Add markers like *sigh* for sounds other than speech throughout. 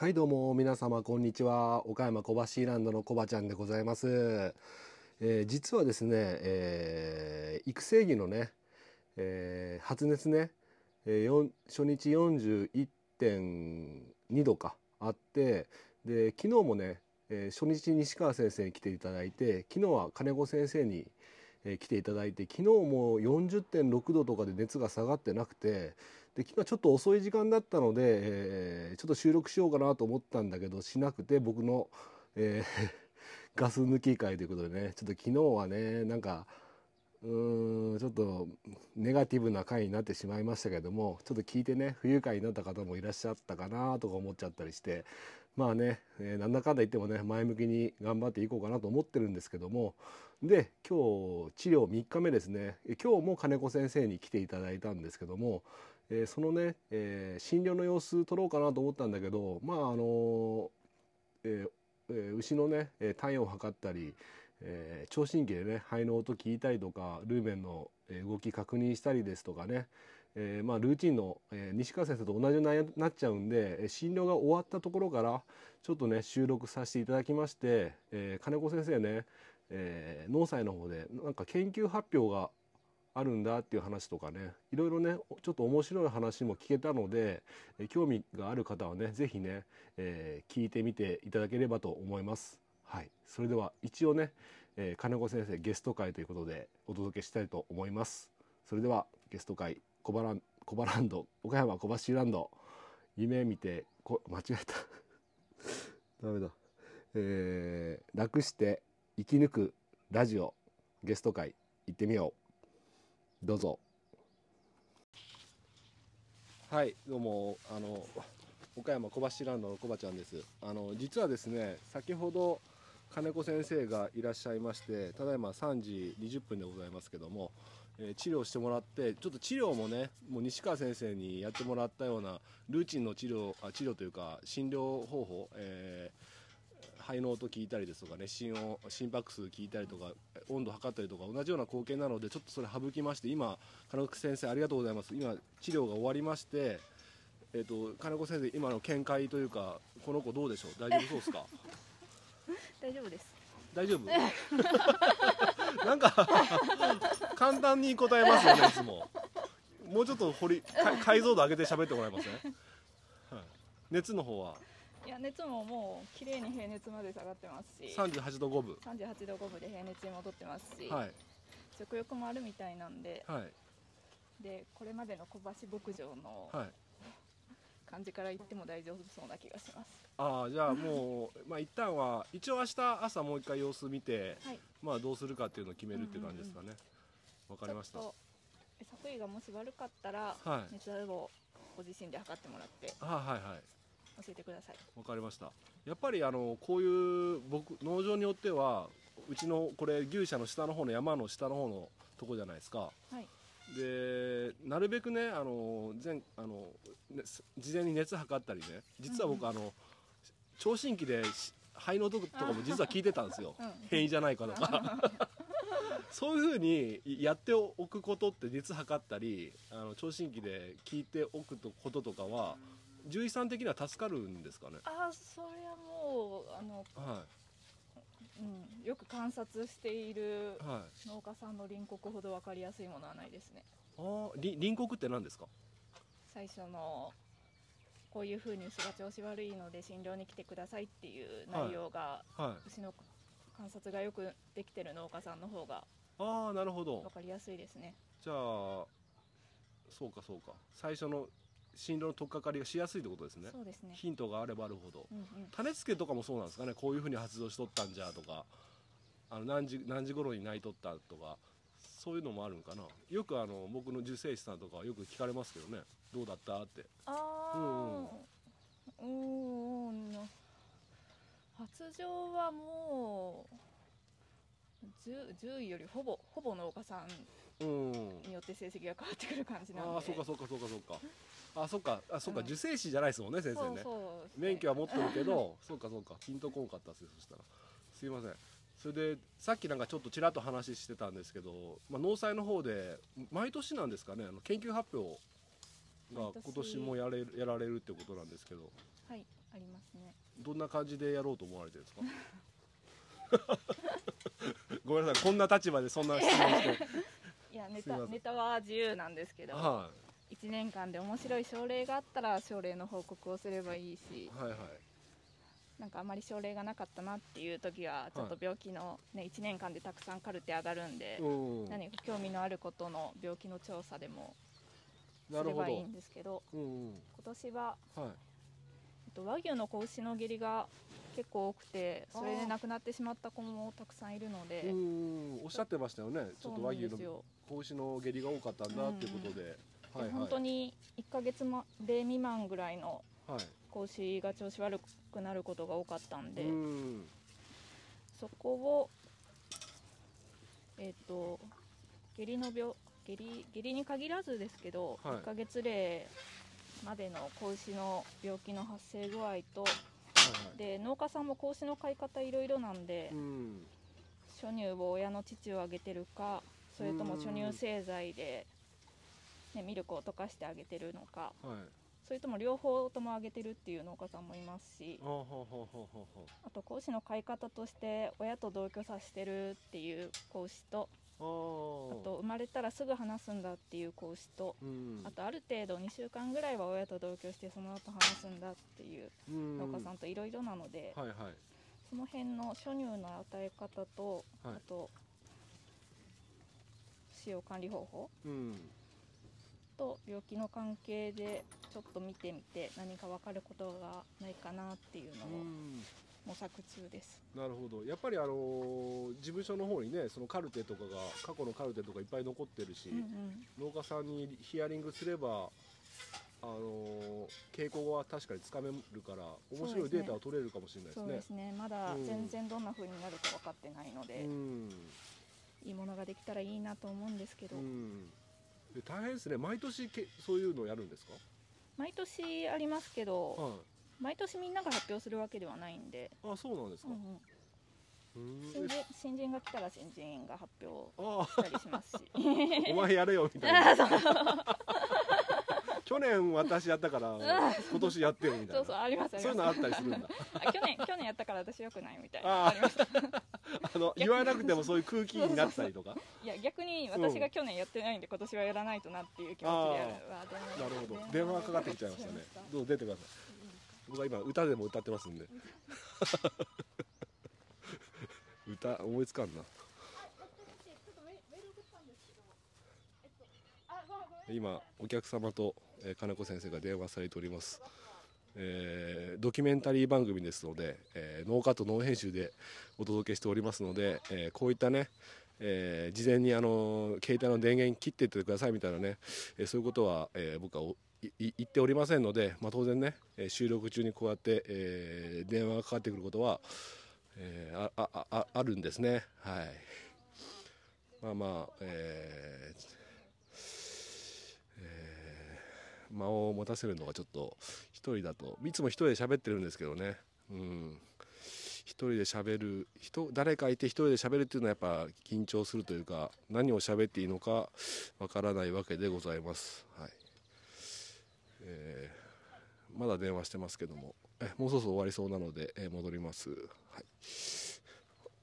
はいどうも皆様こんにちは。岡山小橋ランドのコバちゃんでございます、えー実はですね、えー育成着のね、えー発熱ね、えー初日41.2度かあってで昨日もね、えー初日西川先生に来ていただいて昨日は金子先生に、えー来ていただいて昨日も40.6度とかで熱が下がってなくてで昨日ちょっと遅い時間だったので、えーちょっと収録しようかなと思ったんだけどしなくて僕の、えー *laughs* ガス抜き会ということでねちょっと昨日はねなんかうーんちょっとネガティブな回になってしまいましたけどもちょっと聞いてね不愉快になった方もいらっしゃったかなとか思っちゃったりしてまあね、えーなんだかんだ言ってもね前向きに頑張っていこうかなと思ってるんですけどもで今日治療3日目ですね。今日も金子先生に来ていただいたんですけども、えーそのね、えー診療の様子撮ろうかなと思ったんだけどまああのえー牛のね体温を測ったり、えー聴診器でね肺の音聞いたりとかルーメンの動き確認したりですとかね、えーまあ、ルーチンの、えー西川先生と同じになっちゃうんで診療が終わったところからちょっとね収録させていただきまして、えー金子先生ね、えー農祭の方でなんか研究発表があるんだっていう話とかねいろいろねちょっと面白い話も聞けたので興味がある方はね是非ね、えー聞いてみていただければと思います。はい、それでは一応ね、えー金子先生ゲスト会ということでお届けしたいと思います。それではゲスト会小バラン小バランド岡山小橋ランド夢見てこ間違えた *laughs* ダメだ、えー楽して生き抜くラジオゲスト会行ってみようどうぞ。はいどうもあの岡山小橋ランドのコバちゃんです。あの実はですね先ほど金子先生がいらっしゃいましてただいま3時20分でございますけども、えー治療してもらってちょっと治療もねもう西川先生にやってもらったようなルーチンの治療あ治療というか診療方法、えー肺の音聞いたりですとかね心音心拍数聞いたりとか温度測ったりとか同じような光景なのでちょっとそれ省きまして今金子先生ありがとうございます。今治療が終わりましてえっ、と金子先生今の見解というかこの子どうでしょう？大丈夫そうですか？*laughs* 大丈夫です。大丈夫？*laughs* なんか簡単に答えますよねいつも。もうちょっと掘りか解像度上げて喋ってもらえますね、はい、熱の方は？いや熱ももう綺麗に平熱まで下がってますし、38度5分。38度5分で平熱に戻ってますし、はい。食欲もあるみたいなんで、はい。でこれまでの小橋牧場のはい。感じから言っても大丈夫そうな気がします。ああじゃあもうまあ一旦は一応明日朝もう一回様子見てはい。まあどうするかっていうのを決めるっていう感じですかね。わ、かりました。作為がもし悪かったら、はい。熱をご自身で測ってもらって。あはいはい教えてください。わかりました。やっぱりあのこういう僕農場によってはうちのこれ牛舎の下の方の山の下の方のとこじゃないですか。はい。でなるべくねあの前あの、ね、す事前に熱測ったりね実は僕、あの聴診器でし肺の音とかも実は聞いてたんですよ、うん。変異じゃないかとか。*laughs* そういうふうにやっておくことって熱測ったりあの聴診器で聞いておくこととかは獣医さん的には助かるんですかね？あーそれはもうあの、はうん、よく観察しているいはい。農家さんの隣国ほど分かりやすいものはないですね。あーり隣国って何ですか？最初のこういうふうに牛が調子悪いので診療に来てくださいっていう内容が、はい。牛の観察がよくできてる農家さんの方がああなるほど。分かりやすいですね。じゃあそうかそうか。最初の診療の取っかかりがしやすいってことですね。そうですね。ヒントがあればあるほど。うんうん。種付けとかもそうなんですかね。こういうふうに発動しとったんじゃとか。あの何時何時頃に泣いとったとか。そういうのもあるんかな。よくあの僕の受精師さんとかはよく聞かれますけどね。どうだったって。ああうんうん。発情はもう 10, 10位よりほぼほぼ農家さんうん。によって成績が変わってくる感じなんで。ああそうかそうかそうかそうかあそうか。あそうか。うん。受精師じゃないですもんね先生ね。免許は持ってるけど *laughs* そうかそうか。ピンとこんかったっすよそしたら。すいません。それでさっきなんかちょっとちらっと話してたんですけど、まあ、農祭の方で毎年なんですかねあの研究発表が今年もやれるやられるってことなんですけど。はいありますね。どんな感じでやろうと思われてるんですか？*laughs* ごめんなさい。こんな立場でそんな質問して。*laughs* いやネタネタは自由なんですけど。は1年間で面白い症例があったら症例の報告をすればいいしいはいはい。なんかあまり症例がなかったなっていう時はちょっと病気の、ね、1年間でたくさんカルテ上がるんで、うん何か興味のあることの病気の調査でもすればいいんですけどうんうん。今年は、はい。えっと、和牛の子牛の下痢が結構多くてそれで亡くなってしまった子もたくさんいるので、うんおっしゃってましたよね。ちょっと和牛の子牛の下痢が多かったんだっていうことで、ではいはい。本当に1ヶ月まで未満ぐらいのはい。子牛が調子悪くなることが多かったんで、うん。そこをえっ、と下痢の病下痢下痢に限らずですけど、はい。1ヶ月例までの子牛の病気の発生具合とはいはい。で農家さんも子牛の飼い方いろいろなんで、うん。初乳を親の乳をあげてるかそれとも初乳製剤で、ね、ミルクを溶かしてあげてるのか。はい。それとも両方ともあげてるっていう農家さんもいますし。あと子牛の飼い方として親と同居させてるっていう子牛とああと生まれたらすぐ離すんだっていう子牛とうん。あとある程度2週間ぐらいは親と同居してその後離すんだっていううん。農家さんといろいろなので、はいはい。その辺の初乳の与え方と、はい。あと使用管理方法うんと病気の関係でちょっと見てみて何か分かることがないかなっていうのをうん。模索中です。なるほど。やっぱりあのー事務所の方にねそのカルテとかが過去のカルテとかいっぱい残ってるし、うんうん。農家さんにヒアリングすればあのー傾向は確かにつかめるから面白いデータは取れるかもしれないですね。そうですね。まだうん。全然どんな風になるか分かってないので、うん。いいものができたらいいなと思うんですけど、うん。で大変ですね。毎年けそういうのをやるんですか？毎年ありますけど、はい。毎年みんなが発表するわけではないんで、あそうなんですか？うん、うん。うん。新人新人が来たら新人が発表あしたりしますし。あ *laughs* お前やれよみたいな。*laughs* *laughs* 去年私やったから今年やってよみたいな。そうそうありますそういうのあったりするんだ。あ去年去年やったから私よくないみたいな。ありましたあの言わなくてもそういう空気になったりとか。*laughs* いや逆に私が去年やってないんで今年はやらないとなっていう気持ちでやるわ。なるほど電話がかかってきちゃいましたね。どうぞ出てください。僕は今歌でも歌ってますんで。*laughs* 歌思いつかんな。今お客様と、えー金子先生が電話されております、えードキュメンタリー番組ですので、えーノーカットノー編集でお届けしておりますので、えーこういったね、えー事前にあの携帯の電源切っていってくださいみたいなね、えそういうことは、え僕はい言っておりませんので、まあ、当然ね、収録中にこうやって、え電話がかかってくることは、えああああるんですね。はい。まあまあえーえー間を持たせるのがちょっと一人だといつも一人で喋ってるんですけどね。うん。一人で喋る人誰かいて一人で喋るっていうのはやっぱ緊張するというか何を喋っていいのかわからないわけでございます。はい。えーまだ電話してますけども。えもうそろそろ終わりそうなので、えー戻ります。はい。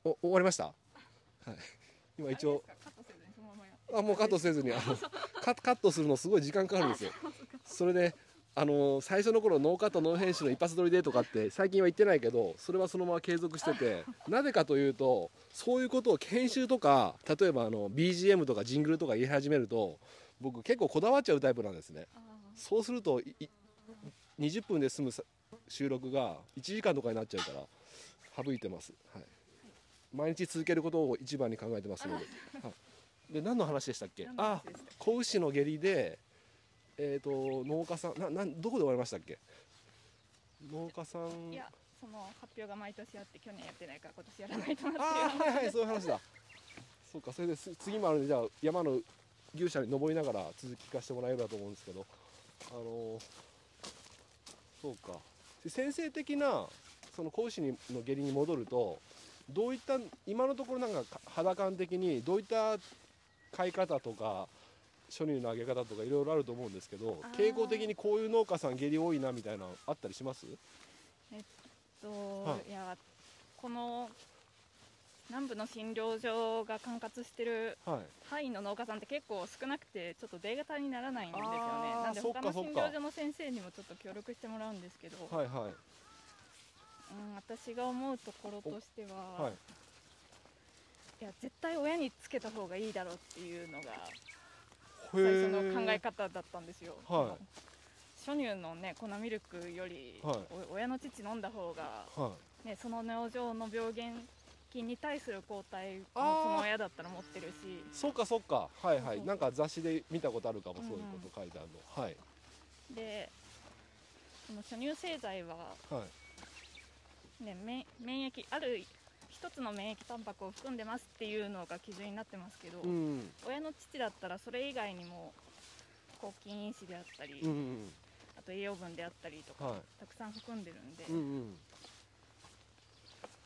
お終わりました？はい。今一応あもうカットせずにあのカカットするのすごい時間かかるんですよ。それであの最初の頃ノーカットノー編集の一発撮りでとかって最近は言ってないけどそれはそのまま継続しててなぜかというとそういうことを研修とか例えばあの BGM とかジングルとか言い始めると僕結構こだわっちゃうタイプなんですね。あそうするといい20分で済むさ収録が1時間とかになっちゃうから省いてます、はい、毎日続けることを一番に考えてますので,、はい、で何の話でしたっけ？あ子牛の下痢でえっ、と農家さんななんどこで終わりましたっけ？農家さん。ーいやその発表が毎年あって去年やってないから今年やらないとなってああはいはいそういう話だ。*laughs* そうかそれです次もあるんでじゃあ山の牛舎に登りながら続き聞かせてもらえればと思うんですけど。あのーそうか。で先生的なその子牛にの下痢に戻るとどういった今のところなんかか肌感的にどういった飼い方とか初乳の上げ方とかいろいろあると思うんですけど傾向的にこういう農家さん下痢多いなみたいなのあったりします？と、はい。い、やこの南部の診療所が管轄してるはい。範囲の農家さんって結構少なくてちょっとデータにならないんですよね。なんで他の診療所の先生にもちょっと協力してもらうんですけど、はいはい。うん、私が思うところとしては、はいいや絶対親につけた方がいいだろうっていうのがへ最初ーの考え方だったんですよ、はい。初乳のね粉ミルクより、はい。お親の乳飲んだ方がはね、その農場の病原菌に対する抗体もその親だったら持ってるし。いそっかそっか。はいはい。なんか雑誌で見たことあるかもそういうこと書いてあるの。はい。でその初乳製剤は、はい。ね、免免疫ある一つの免疫タンパクを含んでますっていうのが基準になってますけど、うん。親の乳だったらそれ以外にも抗菌因子であったり、うんうんあと栄養分であったりとか、はい。たくさん含んでるんで、うんうん。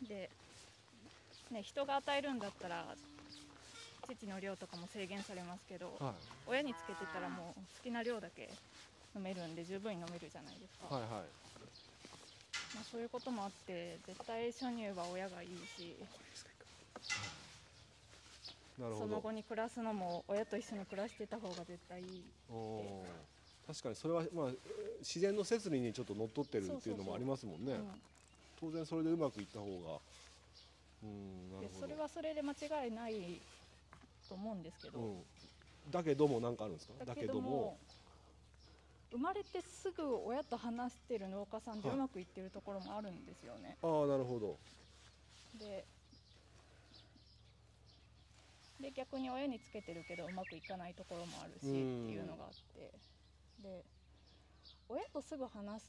で、ね、人が与えるんだったら乳の量とかも制限されますけど、はい。親につけてたらもう好きな量だけ飲めるんで十分に飲めるじゃないですか、はいはい。まあ、そういうこともあって絶対初乳は親がいいしそのなるほど。後に暮らすのも親と一緒に暮らしてた方が絶対いい確かにそれはまあ自然の摂理にちょっと乗っ取ってるっていうのもありますもんね。うん。当然それでうまくいった方が。うんなるほど。でそれはそれで間違いないと思うんですけど、うん、だけども何かあるんですか？だけども生まれてすぐ親と話してる農家さんではいうまくいってるところもあるんですよね、ああなるほど。でで逆に親につけてるけどうまくいかないところもあるしってうんいうのがあって。で親とすぐ話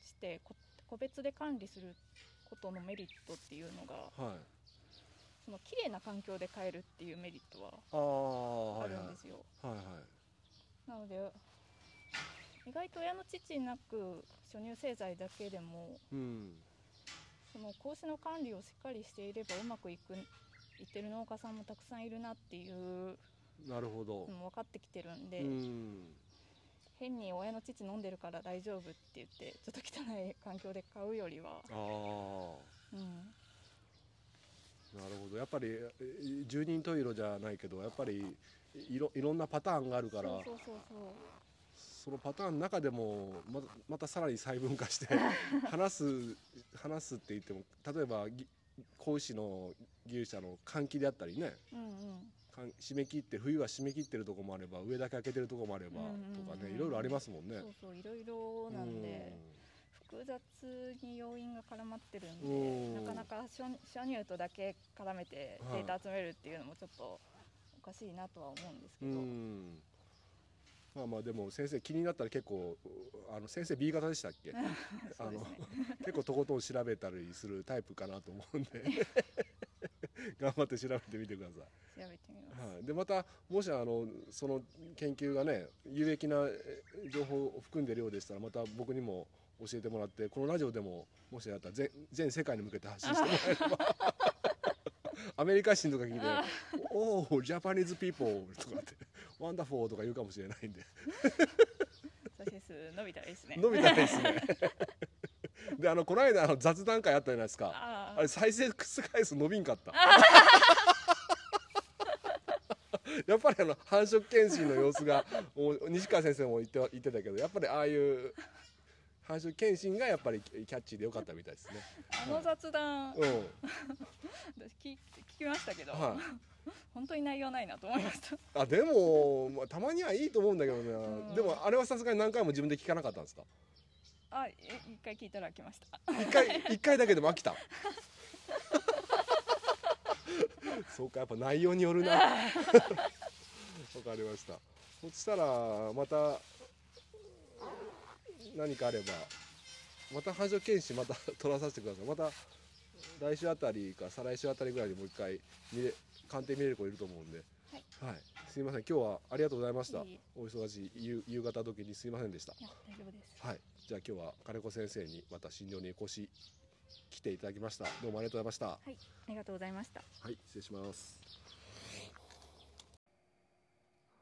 してこ個別で管理することのメリットっていうのがはい。その綺麗な環境で飼えるっていうメリットはあああはいはい。るんですよ、はいはい。なので意外と親の父なく初乳製剤だけでもうん。その子牛の管理をしっかりしていればうまくいくいってる農家さんもたくさんいるなっていうなるほど。分かってきてるんで、うん。変に親の乳飲んでるから大丈夫って言ってちょっと汚い環境で飼うよりは、ああうん、なるほど。やっぱりえ十人十色じゃないけどやっぱりいろいろんなパターンがあるから。そうそうそうそのパターンの中でもまたまたさらに細分化して *laughs* 話す話すって言っても例えばぎ子牛の牛舎の換気であったりねうんうん。換締め切って冬は締め切ってるとこもあれば上だけ開けてるとこもあればとかねいろいろありますもんね。そうそういろいろなんで複雑に要因が絡まってるんでうん。なかなか初初乳とだけ絡めてデータ集めるっていうのもちょっとおかしいなとは思うんですけうど、んまあまあでも先生気になったら結構あの先生 B 型でしたっけ？*laughs* そうですね。結構とことん調べたりするタイプかなと思うんで。*laughs* 頑張って調べてみてください。調べてみます、はい、でまたもしあのその研究がね有益なえ情報を含んでいるようでしたらまた僕にも教えてもらってこのラジオでももしあったら全全世界に向けて発信してもらえれば。*laughs* アメリカ人とか聞いて「 Oh Japanese people」とかって「 wonderful」とか言うかもしれないんで。再生数伸びたらいいですね。伸びたいですね。*laughs* であのこの間あの雑談会あったじゃないですか。ああ。れ再生回数伸びんかった。やっぱりあの繁殖検診の様子が西川先生も言って言ってたけどやっぱりああいう繁殖検診がやっぱりキャッチーでよかったみたいですね。あの雑談、うん、私聞聞きましたけど、はい。本当に内容ないなと思いました。あでも、まあ、たまにはいいと思うんだけどね、うん。でもあれはさすがに何回も自分で聞かなかったんですか？あえ一回聞いたら来ました。一回 *laughs* 一回だけでも飽きた？*laughs* そうかやっぱ内容によるな。*laughs* わかりました。そしたらまた何かあればまた繁殖検診また取らさせてください。また来週あたりか再来週あたりぐらいにもう一回見れ鑑定見れる子いると思うんで。はい、すいません。今日はありがとうございました。いえいえ。お忙しい夕夕方時にすいませんでした。いや大丈夫です。はい、じゃあ今日は金子先生にまた診療にお越し来ていただきました。どうもありがとうございました。はい。ありがとうございました。はい、失礼します。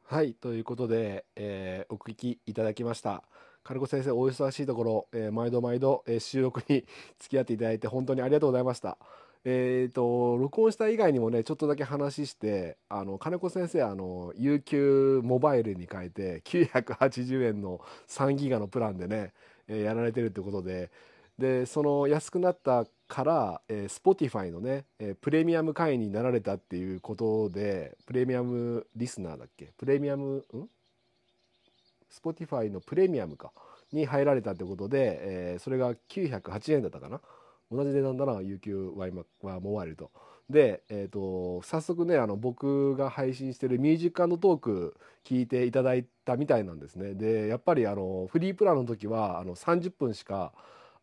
はい。ということで、えーお聞きいただきました金子先生お忙しいところ、えー毎度毎度、えー収録に付き合っていただいて本当にありがとうございました。えー、と録音した以外にもねちょっとだけ話してあの金子先生あの UQ モバイルに変えて980円の3ギガのプランでね、えーやられてるってことで。でその安くなったから、えー、Spotify のね、えープレミアム会員になられたっていうことでプレミアムリスナーだっけ？プレミアムん？Spotify のプレミアムかに入られたってことで、えーそれが908円だったかな同じ値段だな UQ ワイモバイルと。で、えー、と早速ねあの僕が配信してるミュージックトーク聞いていただいたみたいなんですね。でやっぱりあのフリープランの時はあの30分しか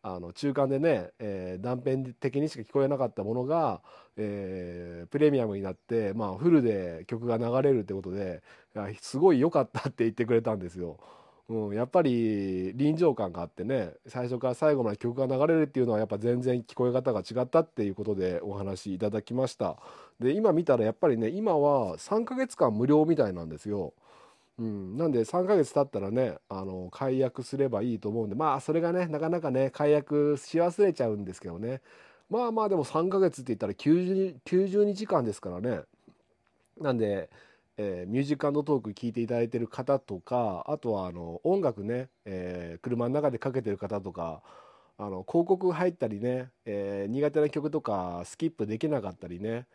あの中間でね、えー断片的にしか聞こえなかったものが、えープレミアムになって、まあ、フルで曲が流れるってことですごい良かったって言ってくれたんですよ。うん、やっぱり臨場感があってね最初から最後まで曲が流れるっていうのはやっぱ全然聞こえ方が違ったっていうことでお話いただきましたで今見たらやっぱりね今は3ヶ月間無料みたいなんですよ、うん、なんで3ヶ月経ったらねあの解約すればいいと思うんでまあそれがねなかなかね解約し忘れちゃうんですけどね。まあまあでも3ヶ月って言ったら 90, 90日間ですからね。なんでえーミュージックトーク聞いていただいてる方とかあとはあの音楽ね、えー車の中でかけてる方とかあの広告入ったりね、えー苦手な曲とかスキップできなかったりね、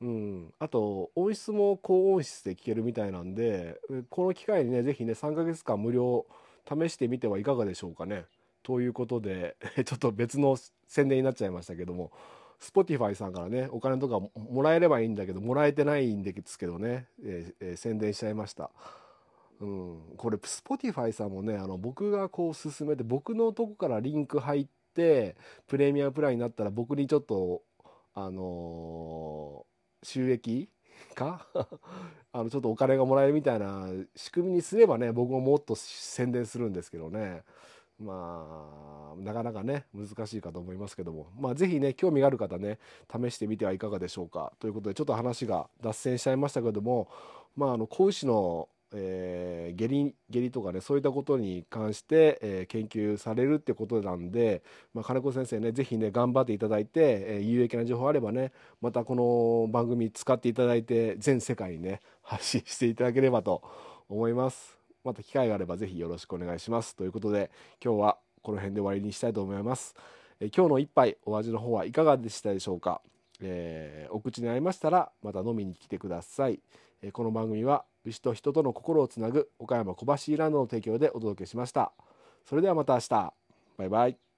うん、あと音質も高音質で聴けるみたいなんでこの機会にね是非ね3ヶ月間無料試してみてはいかがでしょうかね。ということで *laughs* ちょっと別の宣伝になっちゃいましたけども Spotify さんからねお金とかもらえればいいんだけどもらえてないんですけどね、えーえー宣伝しちゃいました。うん、これ Spotify さんもねあの僕がこう進めて僕のとこからリンク入ってプレミアムプランになったら僕にちょっとあのー収益か？*laughs* あのちょっとお金がもらえるみたいな仕組みにすればね僕ももっと宣伝するんですけどね。まあなかなかね難しいかと思いますけども。まあ是非ね興味がある方ね試してみてはいかがでしょうか。ということでちょっと話が脱線しちゃいましたけどもまああの子牛のえー下痢下痢とかねそういったことに関して、えー研究されるってことなんで、まあ、金子先生ね是非ね頑張っていただいて、えー有益な情報あればねまたこの番組使っていただいて全世界にね発信していただければと思います。また機会があればぜひよろしくお願いします。ということで今日はこの辺で終わりにしたいと思います、えー今日の一杯お味の方はいかがでしたでしょうか、えお口に合いましたらまた飲みに来てください、この番組は牛と人との心をつなぐ岡山小橋ランドの提供でお届けしました。それではまた明日。バイバイ。